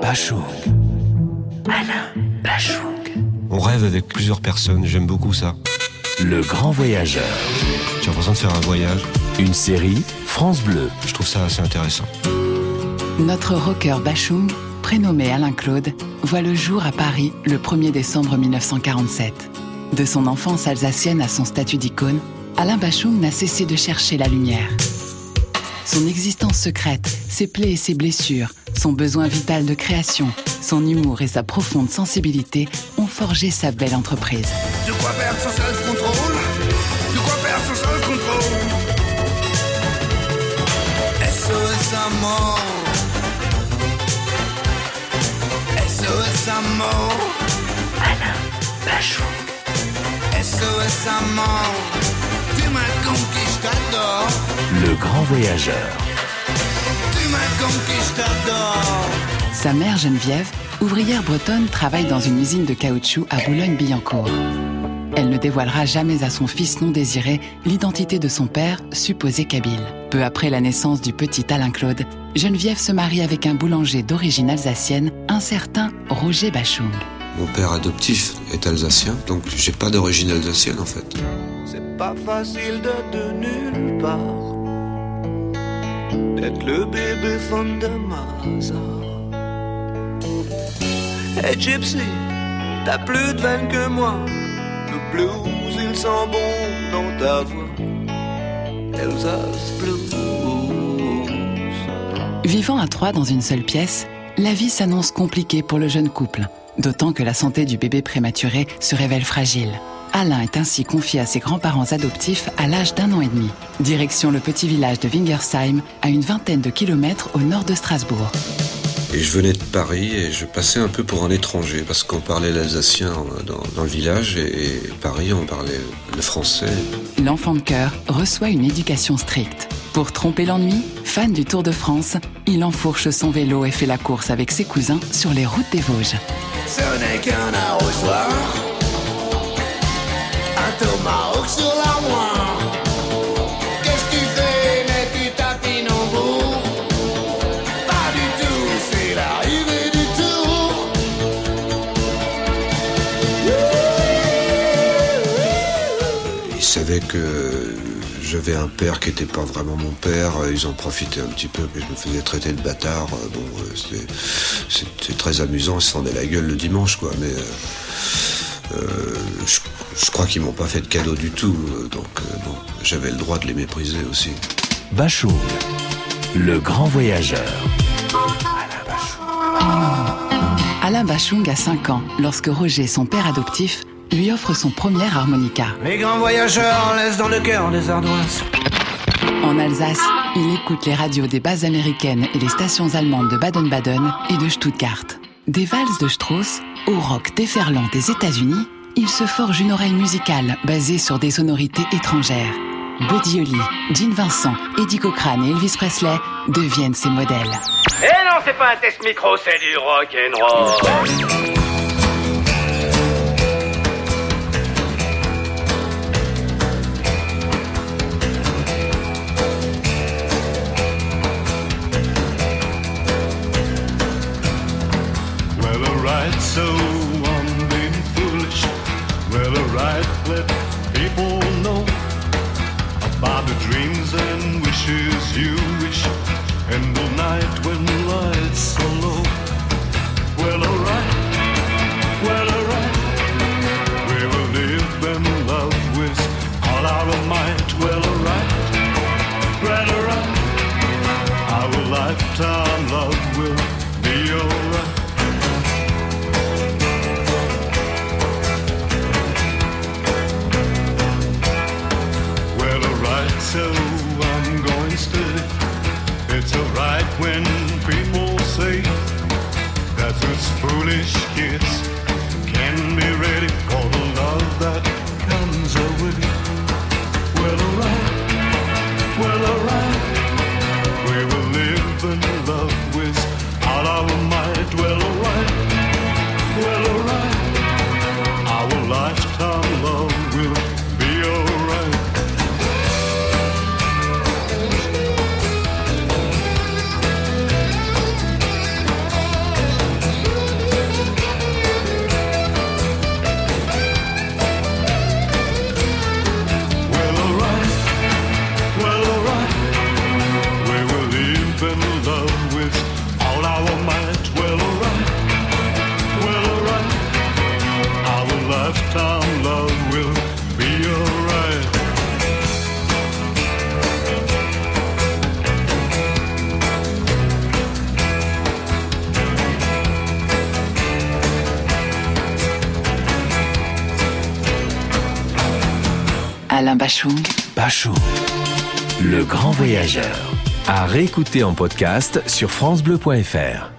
Bachung. Alain Bachung. On rêve avec plusieurs personnes, j'aime beaucoup ça. Le grand voyageur. J'ai l'impression de faire un voyage. Une série France Bleu. Je trouve ça assez intéressant. Notre rocker Bachung, prénommé Alain Claude, voit le jour à Paris le 1er décembre 1947. De son enfance alsacienne à son statut d'icône, Alain Bachung n'a cessé de chercher la lumière. Son existence secrète, ses plaies et ses blessures, son besoin vital de création, son humour et sa profonde sensibilité ont forgé sa belle entreprise. De quoi perdre son self-control De quoi perdre son self-control SOS à mort SOS à mort Alain Bachung. SOS à mort Tu m'as conquis, je t'adore Le grand voyageur. Sa mère Geneviève, ouvrière bretonne, travaille dans une usine de caoutchouc à Boulogne-Billancourt. Elle ne dévoilera jamais à son fils non désiré l'identité de son père, supposé kabyle. Peu après la naissance du petit Alain Claude, Geneviève se marie avec un boulanger d'origine alsacienne, un certain Roger Bachung. Mon père adoptif est alsacien, donc j'ai pas d'origine alsacienne en fait. C'est pas facile de de nulle part D'être le bébé fond de Mazar Hey Gypsy, t'as plus de veine que moi. Le blues il sent bon dans ta voix. Elsa's Blues. Vivant à trois dans une seule pièce, la vie s'annonce compliquée pour le jeune couple, d'autant que la santé du bébé prématuré se révèle fragile. Alain est ainsi confié à ses grands-parents adoptifs à l'âge d'un an et demi. Direction le petit village de Wingersheim, à une vingtaine de kilomètres au nord de Strasbourg. Et je venais de Paris et je passais un peu pour un étranger parce qu'on parlait l'alsacien euh, dans, dans le village et, et Paris on parlait le français. L'enfant de cœur reçoit une éducation stricte. Pour tromper l'ennui, fan du Tour de France, il enfourche son vélo et fait la course avec ses cousins sur les routes des Vosges. Ce n'est qu'un arrosoir Savaient que j'avais un père qui n'était pas vraiment mon père. Ils en profitaient un petit peu que je me faisais traiter de bâtard. Bon, euh, c'était- c'était très amusant. Ils se fendaient la gueule le dimanche, quoi. Mais euh, euh, je, je crois qu'ils m'ont pas fait de cadeau du tout. euh, Donc, euh, bon, j'avais le droit de les mépriser aussi. Bachung. Le grand voyageur. Alain Bachung a 5 ans lorsque Roger, son père adoptif, lui offre son premier harmonica. Les grands voyageurs laissent dans le cœur des ardoises En Alsace, il écoute les radios des bases américaines et les stations allemandes de Baden-Baden et de Stuttgart. Des valses de Strauss au rock déferlant des États-Unis, il se forge une oreille musicale basée sur des sonorités étrangères. Buddy Holly, Gene Vincent, Eddie Cochrane et Elvis Presley deviennent ses modèles. Eh non, c'est pas un test micro, c'est du rock and roll. Alright, so I'm being foolish. Well, alright, let people know about the dreams and wishes you wish. And the night when lights are low. Well, alright, well, alright. We will live and love with all our might. Well, alright, well, alright. Our lifetime love You. with all our might. We'll run, we'll run. Our lifetime love will be alright. Alain Bachung. Bachung, le grand voyageur. À réécouter en podcast sur FranceBleu.fr.